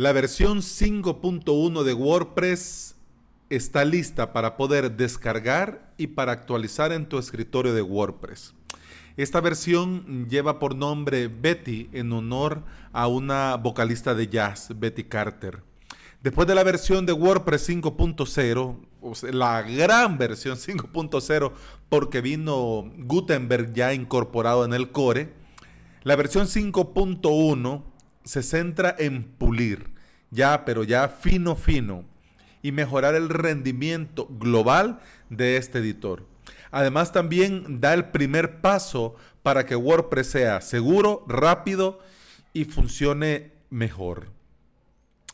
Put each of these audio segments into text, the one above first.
La versión 5.1 de WordPress está lista para poder descargar y para actualizar en tu escritorio de WordPress. Esta versión lleva por nombre Betty en honor a una vocalista de jazz, Betty Carter. Después de la versión de WordPress 5.0, la gran versión 5.0, porque vino Gutenberg ya incorporado en el core, la versión 5.1 se centra en pulir, ya, pero ya fino, fino, y mejorar el rendimiento global de este editor. Además también da el primer paso para que WordPress sea seguro, rápido y funcione mejor.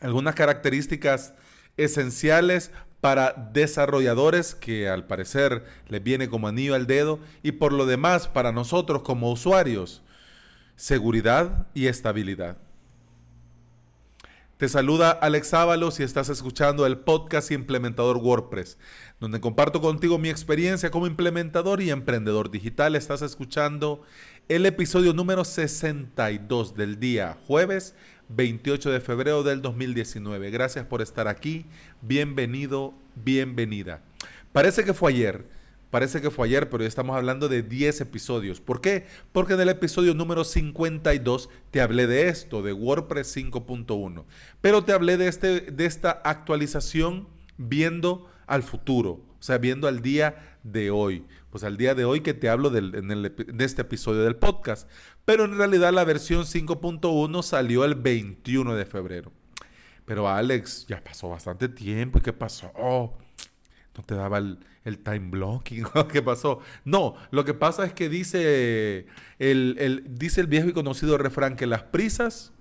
Algunas características esenciales para desarrolladores que al parecer les viene como anillo al dedo y por lo demás para nosotros como usuarios, seguridad y estabilidad. Te saluda Alex Ábalos y estás escuchando el podcast Implementador WordPress, donde comparto contigo mi experiencia como implementador y emprendedor digital. Estás escuchando el episodio número 62 del día jueves 28 de febrero del 2019. Gracias por estar aquí. Bienvenido, bienvenida. Parece que fue ayer Parece que fue ayer, pero estamos hablando de 10 episodios. ¿Por qué? Porque en el episodio número 52 te hablé de esto, de WordPress 5.1. Pero te hablé de, este, de esta actualización viendo al futuro, o sea, viendo al día de hoy. Pues al día de hoy que te hablo de este episodio del podcast. Pero en realidad la versión 5.1 salió el 21 de febrero. Pero Alex, ya pasó bastante tiempo. ¿Y qué pasó? No te daba el, time blocking. ¿Qué pasó? No, lo que pasa es que dice el, dice el viejo y conocido refrán que las prisas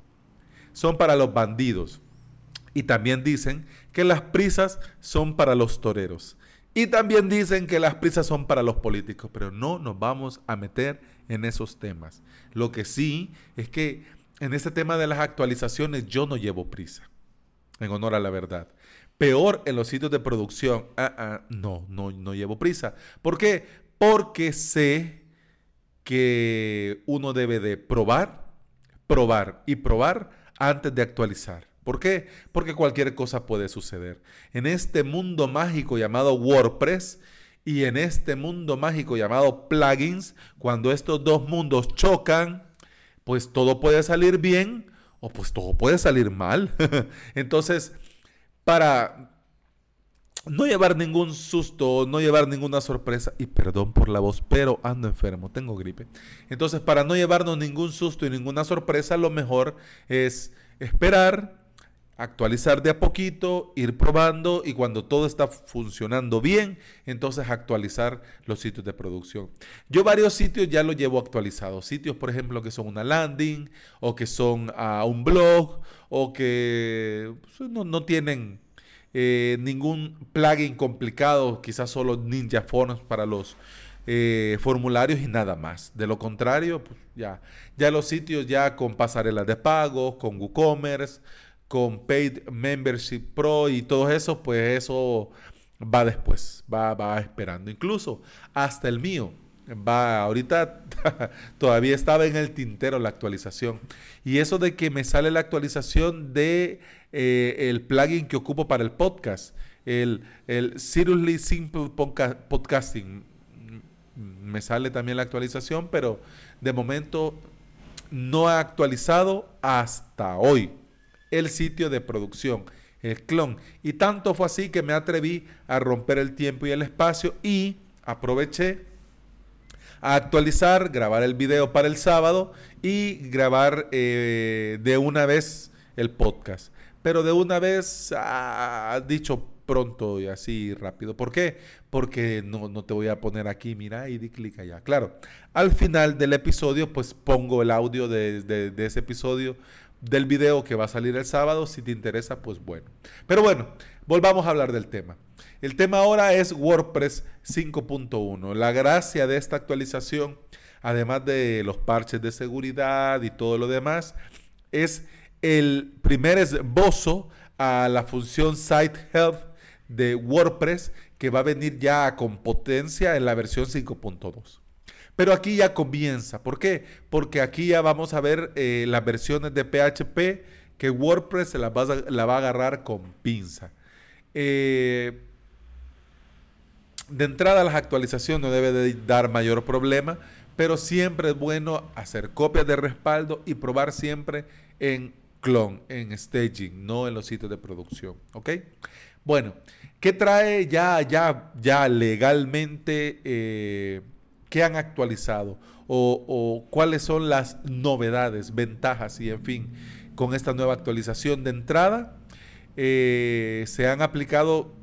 son para los bandidos. Y también dicen que las prisas son para los toreros. Y también dicen que las prisas son para los políticos. Pero no nos vamos a meter en esos temas. Lo que sí es que en este tema de las actualizaciones yo no llevo prisa. En honor a la verdad. Peor en los sitios de producción. Ah, ah, no, no, no llevo prisa. ¿Por qué? Porque sé que uno debe de probar, probar y probar antes de actualizar. ¿Por qué? Porque cualquier cosa puede suceder. En este mundo mágico llamado WordPress y en este mundo mágico llamado plugins, cuando estos dos mundos chocan, pues todo puede salir bien o pues todo puede salir mal. Entonces, para no llevar ningún susto, no llevar ninguna sorpresa, y perdón por la voz, pero ando enfermo, tengo gripe. Entonces, para no llevarnos ningún susto y ninguna sorpresa, lo mejor es esperar, actualizar de a poquito, ir probando y cuando todo está funcionando bien, entonces actualizar los sitios de producción. Yo varios sitios ya los llevo actualizados. Sitios, por ejemplo, que son una landing o que son a un blog o que pues, no, tienen eh, ningún plugin complicado, quizás solo Ninja Forms para los eh, formularios y nada más. De lo contrario, pues ya, ya los sitios ya con pasarelas de pago, con WooCommerce, con Paid Membership Pro y todo eso, pues eso va después, va, va esperando. Incluso hasta el mío va, ahorita todavía estaba en el tintero la actualización. Y eso de que me sale la actualización de eh, el plugin que ocupo para el podcast, el, el Seriously Simple Podcasting. Me sale también la actualización, pero de momento no ha actualizado hasta hoy el sitio de producción, el clon. Y tanto fue así que me atreví a romper el tiempo y el espacio y aproveché a actualizar, grabar el video para el sábado y grabar eh, de una vez el podcast. Pero de una vez, ah, dicho pronto y así rápido. ¿Por qué? Porque no, no te voy a poner aquí, mira, y di clic allá. Claro, al final del episodio, pues pongo el audio de, de ese episodio del video que va a salir el sábado. Si te interesa, pues bueno. Pero bueno, volvamos a hablar del tema. El tema ahora es WordPress 5.1. La gracia de esta actualización, además de los parches de seguridad y todo lo demás, es el primer esbozo a la función Site Health de WordPress que va a venir ya con potencia en la versión 5.2. Pero aquí ya comienza. ¿Por qué? Porque aquí ya vamos a ver eh, las versiones de PHP que WordPress se la va a, la va a agarrar con pinza. Eh, de entrada las actualizaciones no debe de dar mayor problema, pero siempre es bueno hacer copias de respaldo y probar siempre en clon, en staging, no en los sitios de producción. ¿Ok? Bueno, ¿qué trae ya, ya, ya legalmente? Eh, ¿Qué han actualizado? O, cuáles son las novedades, ventajas y en fin, con esta nueva actualización de entrada. Eh, se han aplicado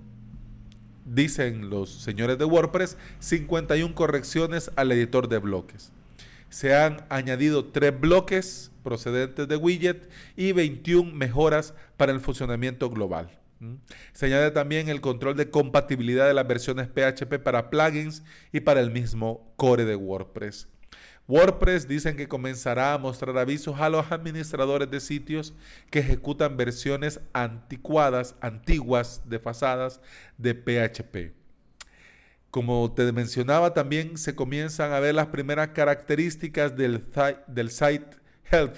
dicen los señores de WordPress, 51 correcciones al editor de bloques. Se han añadido tres bloques procedentes de widget y 21 mejoras para el funcionamiento global. Se añade también el control de compatibilidad de las versiones PHP para plugins y para el mismo core de WordPress. WordPress dicen que comenzará a mostrar avisos a los administradores de sitios que ejecutan versiones anticuadas, antiguas, desfasadas de PHP. Como te mencionaba, también se comienzan a ver las primeras características del, del site Health,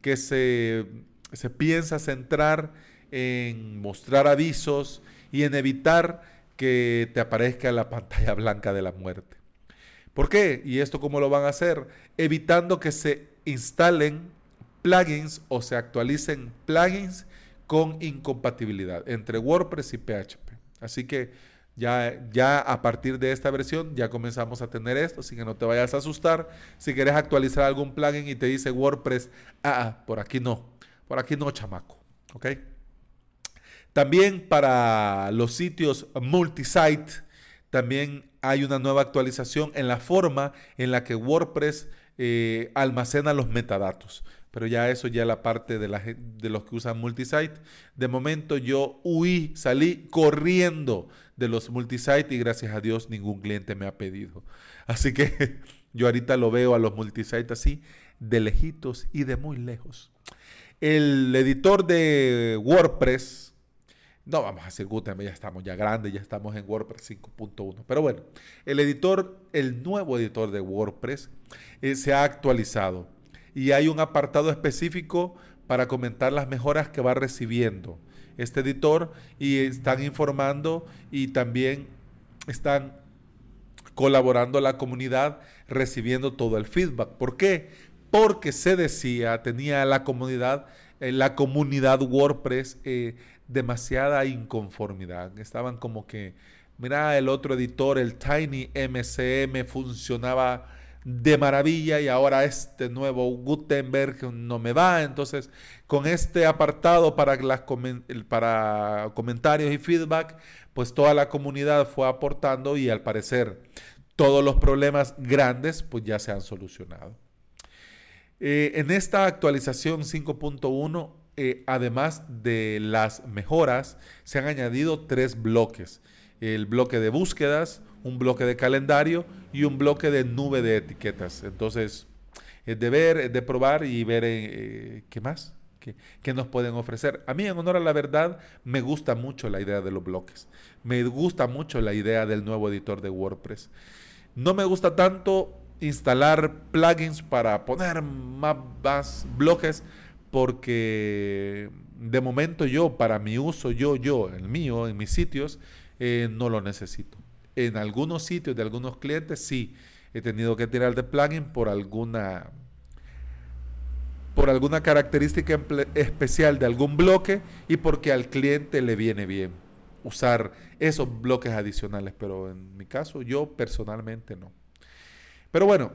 que se, se piensa centrar en mostrar avisos y en evitar que te aparezca la pantalla blanca de la muerte. ¿Por qué? ¿Y esto cómo lo van a hacer? Evitando que se instalen plugins o se actualicen plugins con incompatibilidad entre WordPress y PHP. Así que ya, ya a partir de esta versión ya comenzamos a tener esto, así que no te vayas a asustar. Si quieres actualizar algún plugin y te dice WordPress, ah, ah por aquí no, por aquí no, chamaco. ¿Ok? También para los sitios multisite, también hay una nueva actualización en la forma en la que WordPress eh, almacena los metadatos. Pero ya eso ya la parte de, de los que usan multisite. De momento yo huí, salí corriendo de los multisite y gracias a Dios ningún cliente me ha pedido. Así que yo ahorita lo veo a los multisite así, de lejitos y de muy lejos. El editor de WordPress, no vamos a hacer Gutenberg, ya estamos ya grandes, ya estamos en WordPress 5.1. Pero bueno, el editor, el nuevo editor de WordPress eh, se ha actualizado y hay un apartado específico para comentar las mejoras que va recibiendo este editor y están informando y también están colaborando la comunidad recibiendo todo el feedback. ¿Por qué? Porque se decía, tenía la comunidad, eh, la comunidad WordPress eh, demasiada inconformidad. Estaban como que, mira, el otro editor, el Tiny MCM, funcionaba de maravilla y ahora este nuevo Gutenberg no me va. Entonces, con este apartado para, para comentarios y feedback, pues toda la comunidad fue aportando y al parecer todos los problemas grandes pues ya se han solucionado. Eh, en esta actualización 5.1 eh, además de las mejoras, se han añadido tres bloques. El bloque de búsquedas, un bloque de calendario y un bloque de nube de etiquetas. Entonces, es de ver, es de probar y ver eh, qué más, qué, qué, nos pueden ofrecer. A mí, en honor a la verdad, me gusta mucho la idea de los bloques. Me gusta mucho la idea del nuevo editor de WordPress. No me gusta tanto instalar plugins para poner más, bloques porque de momento yo, para mi uso, yo, yo, el mío, en mis sitios, eh, no lo necesito. En algunos sitios de algunos clientes sí he tenido que tirar de plugin por alguna por alguna característica especial de algún bloque y porque al cliente le viene bien usar esos bloques adicionales, pero en mi caso yo personalmente no. Pero bueno,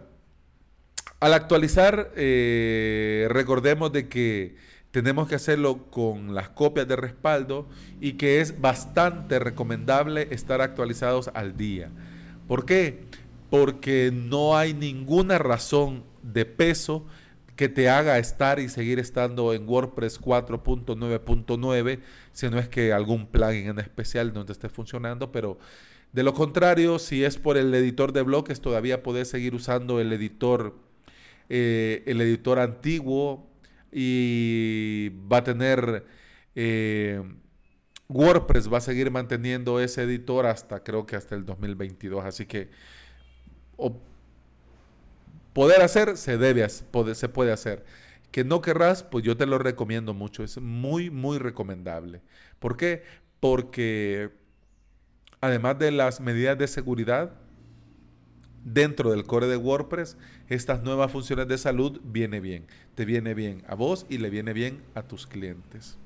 al actualizar, eh, recordemos de que tenemos que hacerlo con las copias de respaldo y que es bastante recomendable estar actualizados al día. ¿Por qué? Porque no hay ninguna razón de peso que te haga estar y seguir estando en WordPress 4.9.9, si no es que algún plugin en especial no te esté funcionando, pero de lo contrario, si es por el editor de bloques, todavía puedes seguir usando el editor eh, el editor antiguo y va a tener eh, WordPress va a seguir manteniendo ese editor hasta creo que hasta el 2022 así que poder hacer se debe se puede hacer que no querrás, pues yo te lo recomiendo mucho. Es muy, muy recomendable. ¿Por qué? Porque además de las medidas de seguridad, dentro del core de WordPress, estas nuevas funciones de salud viene bien. Te viene bien a vos y le viene bien a tus clientes.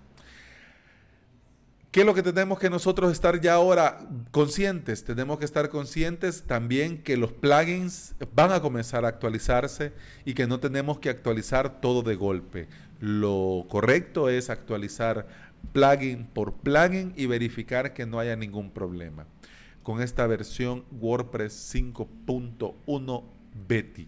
¿Qué es lo que tenemos que nosotros estar ya ahora conscientes? Tenemos que estar conscientes también que los plugins van a comenzar a actualizarse y que no tenemos que actualizar todo de golpe. Lo correcto es actualizar plugin por plugin y verificar que no haya ningún problema con esta versión WordPress 5.1 Betty.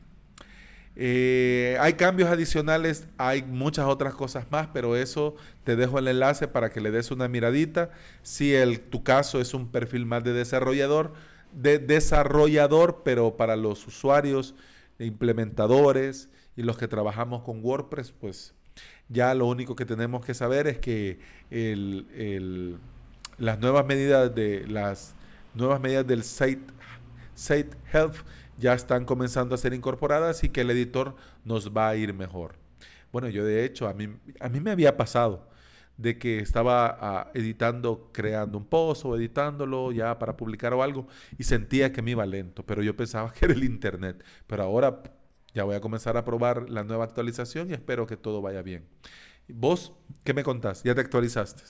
Eh, hay cambios adicionales, hay muchas otras cosas más, pero eso te dejo el enlace para que le des una miradita. Si el, tu caso es un perfil más de desarrollador, de desarrollador, pero para los usuarios, implementadores y los que trabajamos con WordPress, pues ya lo único que tenemos que saber es que las nuevas medidas de las nuevas medidas del Site, Site Health ya están comenzando a ser incorporadas y que el editor nos va a ir mejor. Bueno, yo de hecho, a mí, a mí me había pasado de que estaba ah, editando, creando un post o editándolo ya para publicar o algo y sentía que me iba lento, pero yo pensaba que era el internet. Pero ahora ya voy a comenzar a probar la nueva actualización y espero que todo vaya bien. ¿Vos qué me contás? ¿Ya te actualizaste?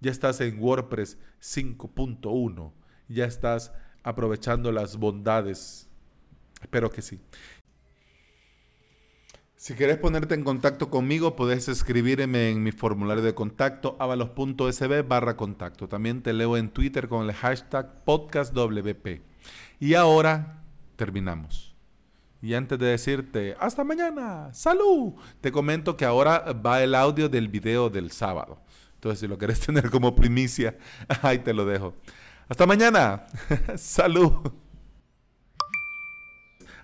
¿Ya estás en WordPress 5.1? ¿Ya estás aprovechando las bondades Espero que sí. Si quieres ponerte en contacto conmigo, puedes escribirme en mi formulario de contacto avalos.sb barra contacto. También te leo en Twitter con el hashtag podcastwp. Y ahora terminamos. Y antes de decirte hasta mañana, salud, te comento que ahora va el audio del video del sábado. Entonces, si lo quieres tener como primicia, ahí te lo dejo. Hasta mañana, salud.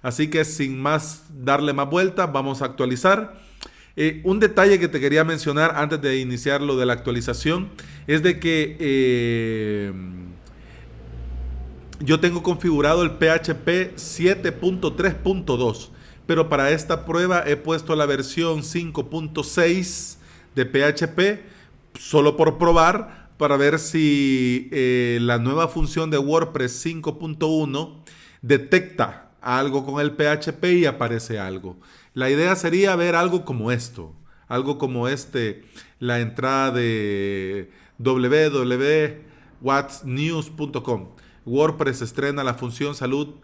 Así que sin más darle más vueltas, vamos a actualizar. Eh, un detalle que te quería mencionar antes de iniciar lo de la actualización es de que eh, yo tengo configurado el PHP 7.3.2, pero para esta prueba he puesto la versión 5.6 de PHP solo por probar para ver si eh, la nueva función de WordPress 5.1 detecta algo con el PHP y aparece algo. La idea sería ver algo como esto, algo como este, la entrada de www.whatsnews.com. WordPress estrena la función salud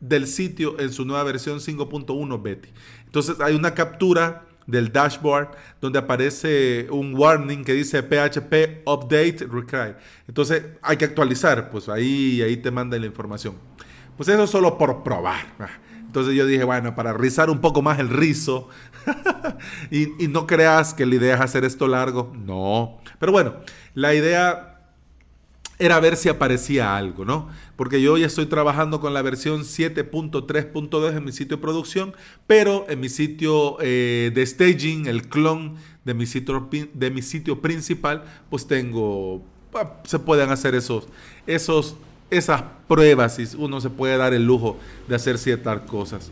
del sitio en su nueva versión 5.1 Betty. Entonces hay una captura del dashboard donde aparece un warning que dice PHP update required. Entonces hay que actualizar, pues ahí, ahí te manda la información. Pues eso solo por probar. Entonces yo dije, bueno, para rizar un poco más el rizo. y, no creas que la idea es hacer esto largo. No. Pero bueno, la idea era ver si aparecía algo, ¿no? Porque yo ya estoy trabajando con la versión 7.3.2 en mi sitio de producción, pero en mi sitio eh, de staging, el clon de mi sitio, de mi sitio principal, pues tengo, se pueden hacer esos, esos esas pruebas y uno se puede dar el lujo de hacer ciertas cosas.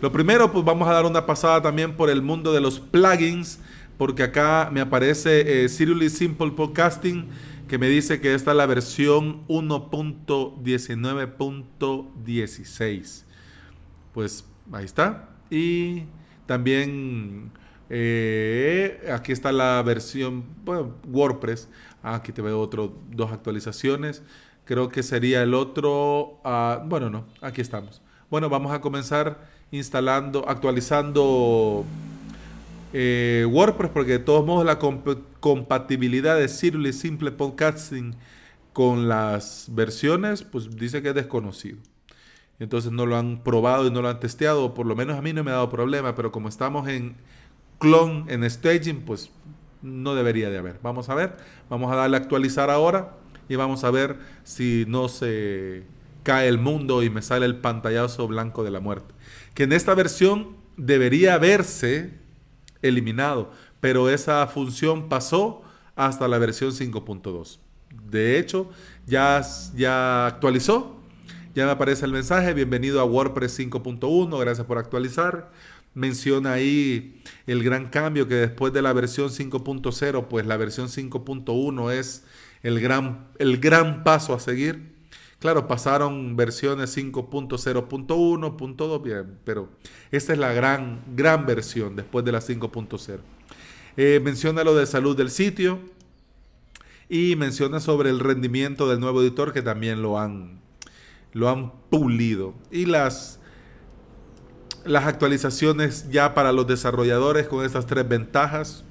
Lo primero, pues vamos a dar una pasada también por el mundo de los plugins, porque acá me aparece eh, Simple Podcasting, que me dice que esta es la versión 1.19.16. Pues ahí está. Y también eh, aquí está la versión WordPress. Ah, aquí te veo otro, dos actualizaciones. Creo que sería el otro. Ah, bueno, no, aquí estamos. Bueno, vamos a comenzar instalando, actualizando eh, WordPress, porque de todos modos la compatibilidad de Sirius Simple Podcasting con las versiones, pues dice que es desconocido. Entonces no lo han probado y no lo han testeado, por lo menos a mí no me ha dado problema, pero como estamos en clon, en staging, pues no debería de haber. Vamos a ver, vamos a darle a actualizar ahora y vamos a ver si no se cae el mundo y me sale el pantallazo blanco de la muerte. Que en esta versión debería haberse eliminado, pero esa función pasó hasta la versión 5.2. De hecho, ya, ya actualizó, ya me aparece el mensaje, bienvenido a WordPress 5.1, gracias por actualizar. menciona ahí el gran cambio que después de la versión 5.0, pues la versión 5.1 es el gran, el gran paso a seguir. Claro, pasaron versiones 5.0.1, bien, pero esta es la gran, gran versión después de la 5.0. Eh, menciona lo de salud del sitio y menciona sobre el rendimiento del nuevo editor que también lo han, lo han pulido. Y las las actualizaciones ya para los desarrolladores con estas tres ventajas.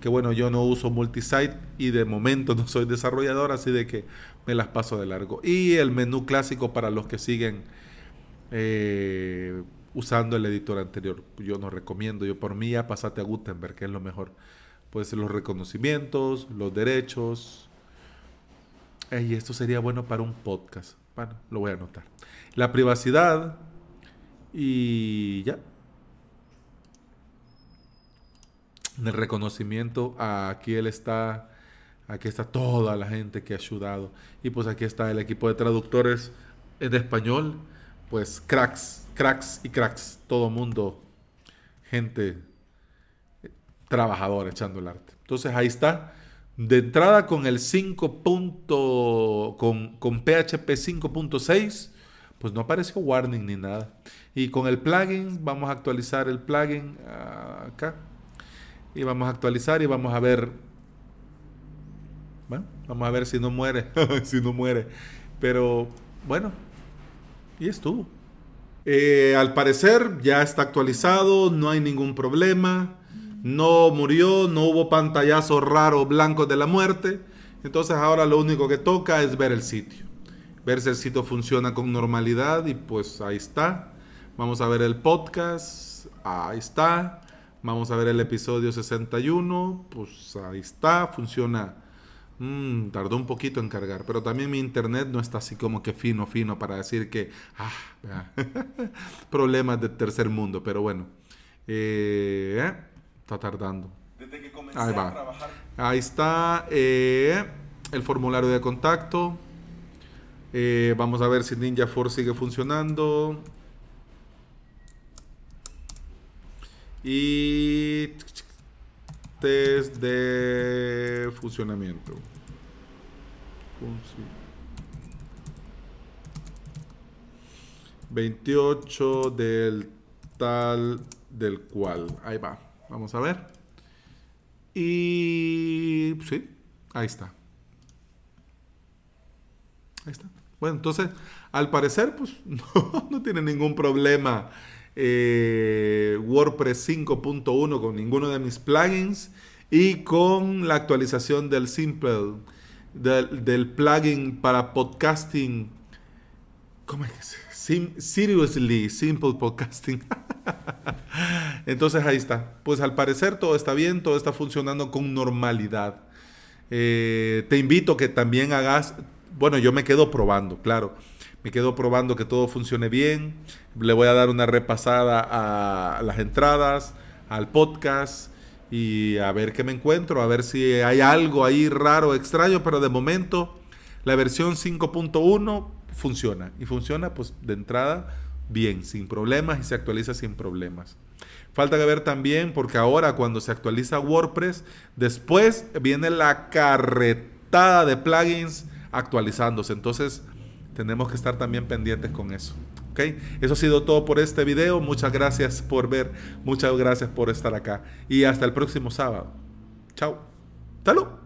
Que bueno, yo no uso multisite y de momento no soy desarrollador, así de que me las paso de largo. Y el menú clásico para los que siguen eh, usando el editor anterior. Yo no recomiendo, yo por mí ya pasate a Gutenberg, que es lo mejor. Puede ser los reconocimientos, los derechos. y esto sería bueno para un podcast. Bueno, lo voy a anotar. La privacidad, y ya. En el reconocimiento, aquí él está, aquí está toda la gente que ha ayudado. Y pues aquí está el equipo de traductores en español. Pues cracks, cracks y cracks. Todo mundo, gente trabajadora echando el arte. Entonces ahí está. De entrada con el 5. con, con PHP 5.6 pues no apareció warning ni nada. Y con el plugin, vamos a actualizar el plugin ah, acá. Y vamos a actualizar y vamos a ver. Bueno, vamos a ver si no muere. si no muere. Pero bueno, y estuvo. Eh, al parecer ya está actualizado, no hay ningún problema. No murió, no hubo pantallazos raros blancos de la muerte. Entonces ahora lo único que toca es ver el sitio ver si el sitio funciona con normalidad y pues ahí está. Vamos a ver el podcast, ahí está. Vamos a ver el episodio 61, pues ahí está, funciona. Mm, tardó un poquito en cargar, pero también mi internet no está así como que fino, fino para decir que, ah, problemas de tercer mundo, pero bueno, eh, eh, está tardando. Desde que comencé ahí va. a trabajar. Ahí está eh, el formulario de contacto. Eh, vamos a ver si Ninja Force sigue funcionando. Y test de funcionamiento. 28 del tal del cual. Ahí va. Vamos a ver. Y sí, ahí está. Ahí está. Bueno, entonces, al parecer, pues no, tiene ningún problema eh, WordPress 5.1 con ninguno de mis plugins y con la actualización del Simple, del, plugin para podcasting. ¿Cómo es que seriously, Simple Podcasting. Entonces ahí está. Pues al parecer todo está bien, todo está funcionando con normalidad. Eh, te invito que también hagas bueno, yo me quedo probando, claro. Me quedo probando que todo funcione bien. Le voy a dar una repasada a las entradas, al podcast y a ver qué me encuentro, a ver si hay algo ahí raro, extraño, pero de momento la versión 5.1 funciona y funciona pues de entrada bien, sin problemas y se actualiza sin problemas. Falta que ver también porque ahora cuando se actualiza WordPress, después viene la carretada de plugins actualizándose. Entonces, tenemos que estar también pendientes con eso. ¿ok? Eso ha sido todo por este video. Muchas gracias por ver. Muchas gracias por estar acá. Y hasta el próximo sábado. Chao. Salud.